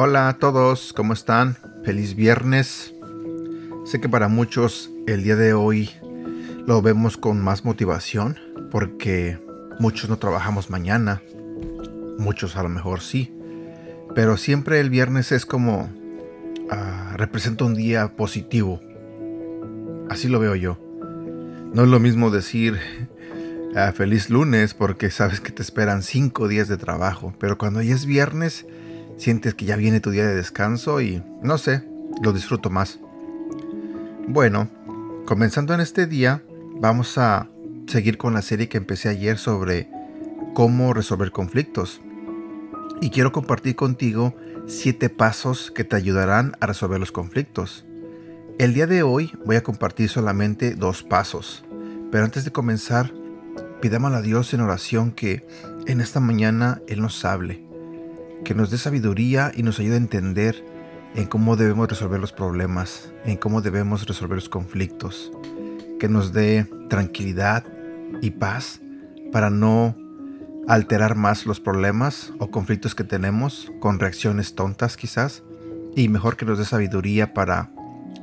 Hola a todos, ¿cómo están? Feliz viernes. Sé que para muchos el día de hoy lo vemos con más motivación porque muchos no trabajamos mañana, muchos a lo mejor sí, pero siempre el viernes es como ah, representa un día positivo. Así lo veo yo. No es lo mismo decir ah, feliz lunes porque sabes que te esperan cinco días de trabajo, pero cuando ya es viernes sientes que ya viene tu día de descanso y no sé, lo disfruto más. Bueno, comenzando en este día, vamos a seguir con la serie que empecé ayer sobre cómo resolver conflictos. Y quiero compartir contigo siete pasos que te ayudarán a resolver los conflictos. El día de hoy voy a compartir solamente dos pasos. Pero antes de comenzar, pidamos a Dios en oración que en esta mañana Él nos hable, que nos dé sabiduría y nos ayude a entender en cómo debemos resolver los problemas, en cómo debemos resolver los conflictos, que nos dé tranquilidad y paz para no alterar más los problemas o conflictos que tenemos con reacciones tontas quizás, y mejor que nos dé sabiduría para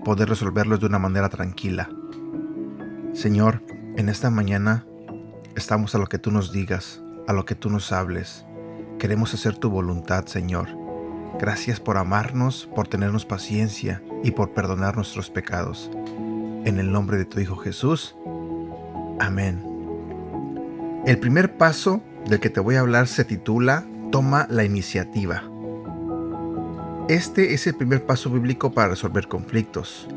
poder resolverlos de una manera tranquila. Señor, en esta mañana estamos a lo que tú nos digas, a lo que tú nos hables. Queremos hacer tu voluntad, Señor Gracias por amarnos, por tenernos paciencia y por perdonar nuestros pecados. En el nombre de tu Hijo Jesús. Amén. El primer paso del que te voy a hablar se titula Toma la iniciativa. Este es el primer paso bíblico para resolver conflictos.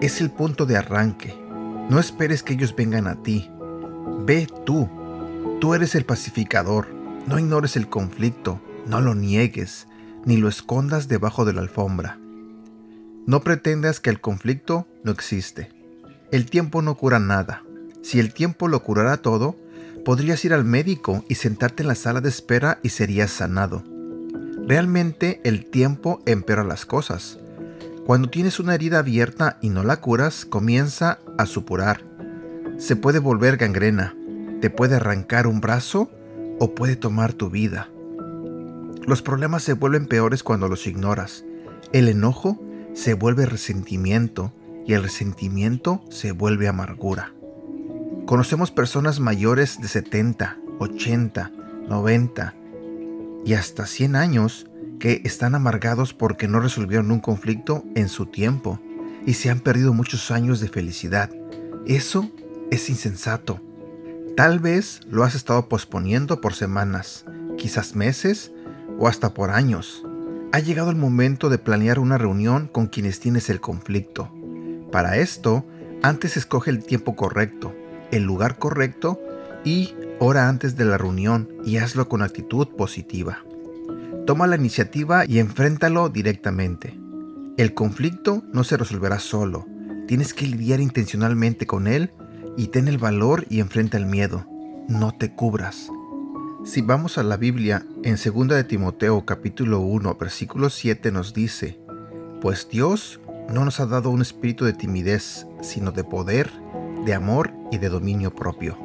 Es el punto de arranque. No esperes que ellos vengan a ti. Ve tú. Tú eres el pacificador. No ignores el conflicto. No lo niegues ni lo escondas debajo de la alfombra. No pretendas que el conflicto no existe. El tiempo no cura nada. Si el tiempo lo curara todo, podrías ir al médico y sentarte en la sala de espera y serías sanado. Realmente el tiempo empeora las cosas. Cuando tienes una herida abierta y no la curas, comienza a supurar. Se puede volver gangrena, te puede arrancar un brazo o puede tomar tu vida. Los problemas se vuelven peores cuando los ignoras. El enojo se vuelve resentimiento y el resentimiento se vuelve amargura. Conocemos personas mayores de 70, 80, 90 y hasta 100 años que están amargados porque no resolvieron un conflicto en su tiempo y se han perdido muchos años de felicidad. Eso es insensato. Tal vez lo has estado posponiendo por semanas, quizás meses o hasta por años. Ha llegado el momento de planear una reunión con quienes tienes el conflicto. Para esto, antes escoge el tiempo correcto, el lugar correcto y hora antes de la reunión y hazlo con actitud positiva. Toma la iniciativa y enfréntalo directamente. El conflicto no se resolverá solo. Tienes que lidiar intencionalmente con él y ten el valor y enfrenta el miedo. No te cubras. Si vamos a la Biblia, en 2 de Timoteo capítulo 1 versículo 7 nos dice, Pues Dios no nos ha dado un espíritu de timidez, sino de poder, de amor y de dominio propio.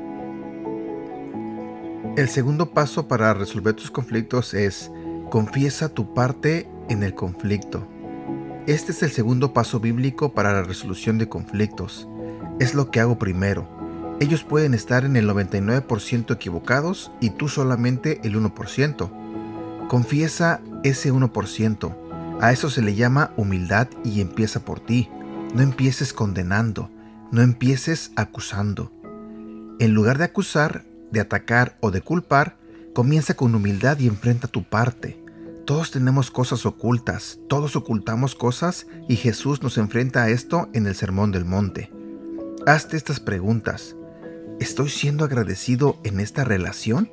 El segundo paso para resolver tus conflictos es confiesa tu parte en el conflicto. Este es el segundo paso bíblico para la resolución de conflictos. Es lo que hago primero ellos pueden estar en el 99% equivocados y tú solamente el 1%. Confiesa ese 1%. A eso se le llama humildad y empieza por ti. No empieces condenando, no empieces acusando. En lugar de acusar, de atacar o de culpar, comienza con humildad y enfrenta tu parte. Todos tenemos cosas ocultas, todos ocultamos cosas y Jesús nos enfrenta a esto en el Sermón del Monte. Hazte estas preguntas. ¿Estoy siendo agradecido en esta relación?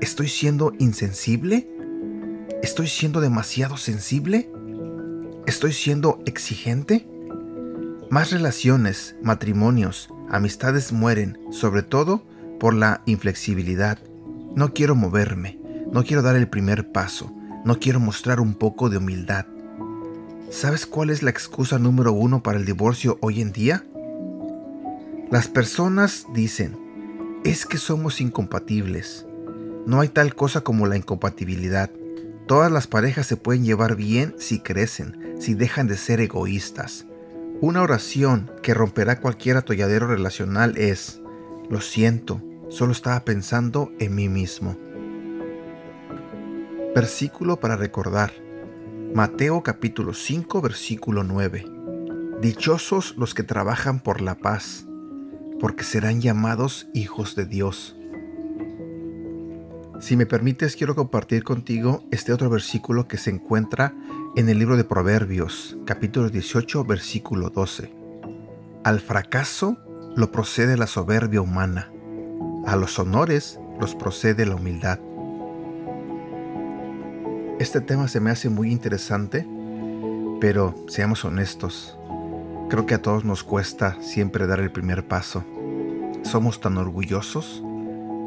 ¿Estoy siendo insensible? ¿Estoy siendo demasiado sensible? ¿Estoy siendo exigente? Más relaciones, matrimonios, amistades mueren, sobre todo por la inflexibilidad. No quiero moverme, no quiero dar el primer paso, no quiero mostrar un poco de humildad. ¿Sabes cuál es la excusa número uno para el divorcio hoy en día? Las personas dicen, es que somos incompatibles. No hay tal cosa como la incompatibilidad. Todas las parejas se pueden llevar bien si crecen, si dejan de ser egoístas. Una oración que romperá cualquier atolladero relacional es, lo siento, solo estaba pensando en mí mismo. Versículo para recordar. Mateo capítulo 5 versículo 9. Dichosos los que trabajan por la paz, porque serán llamados hijos de Dios. Si me permites, quiero compartir contigo este otro versículo que se encuentra en el libro de Proverbios, capítulo 18, versículo 12. Al fracaso lo procede la soberbia humana, a los honores los procede la humildad. Este tema se me hace muy interesante, pero seamos honestos, creo que a todos nos cuesta siempre dar el primer paso. Somos tan orgullosos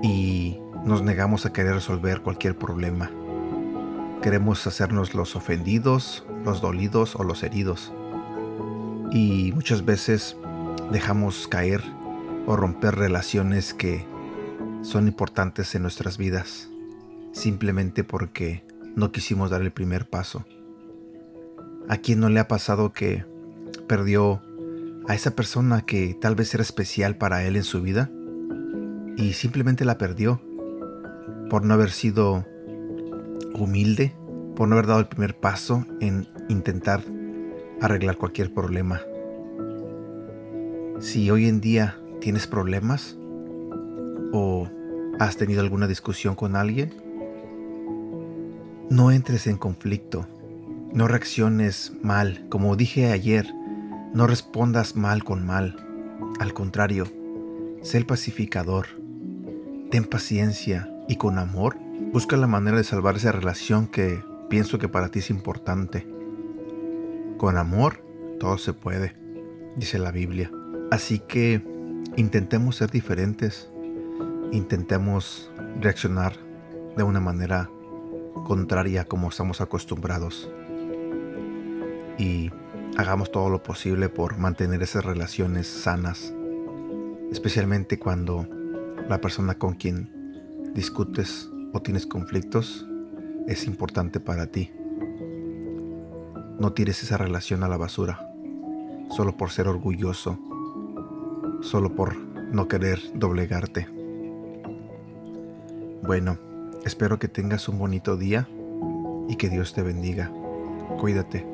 y nos negamos a querer resolver cualquier problema. Queremos hacernos los ofendidos, los dolidos o los heridos. Y muchas veces dejamos caer o romper relaciones que son importantes en nuestras vidas, simplemente porque no quisimos dar el primer paso. ¿A quién no le ha pasado que perdió a esa persona que tal vez era especial para él en su vida y simplemente la perdió por no haber sido humilde, por no haber dado el primer paso en intentar arreglar cualquier problema? Si hoy en día tienes problemas o has tenido alguna discusión con alguien, no entres en conflicto, no reacciones mal. Como dije ayer, no respondas mal con mal. Al contrario, sé el pacificador. Ten paciencia y con amor busca la manera de salvar esa relación que pienso que para ti es importante. Con amor todo se puede, dice la Biblia. Así que intentemos ser diferentes, intentemos reaccionar de una manera contraria como estamos acostumbrados. Y hagamos todo lo posible por mantener esas relaciones sanas, especialmente cuando la persona con quien discutes o tienes conflictos es importante para ti. No tires esa relación a la basura, solo por ser orgulloso, solo por no querer doblegarte. Bueno, Espero que tengas un bonito día y que Dios te bendiga. Cuídate.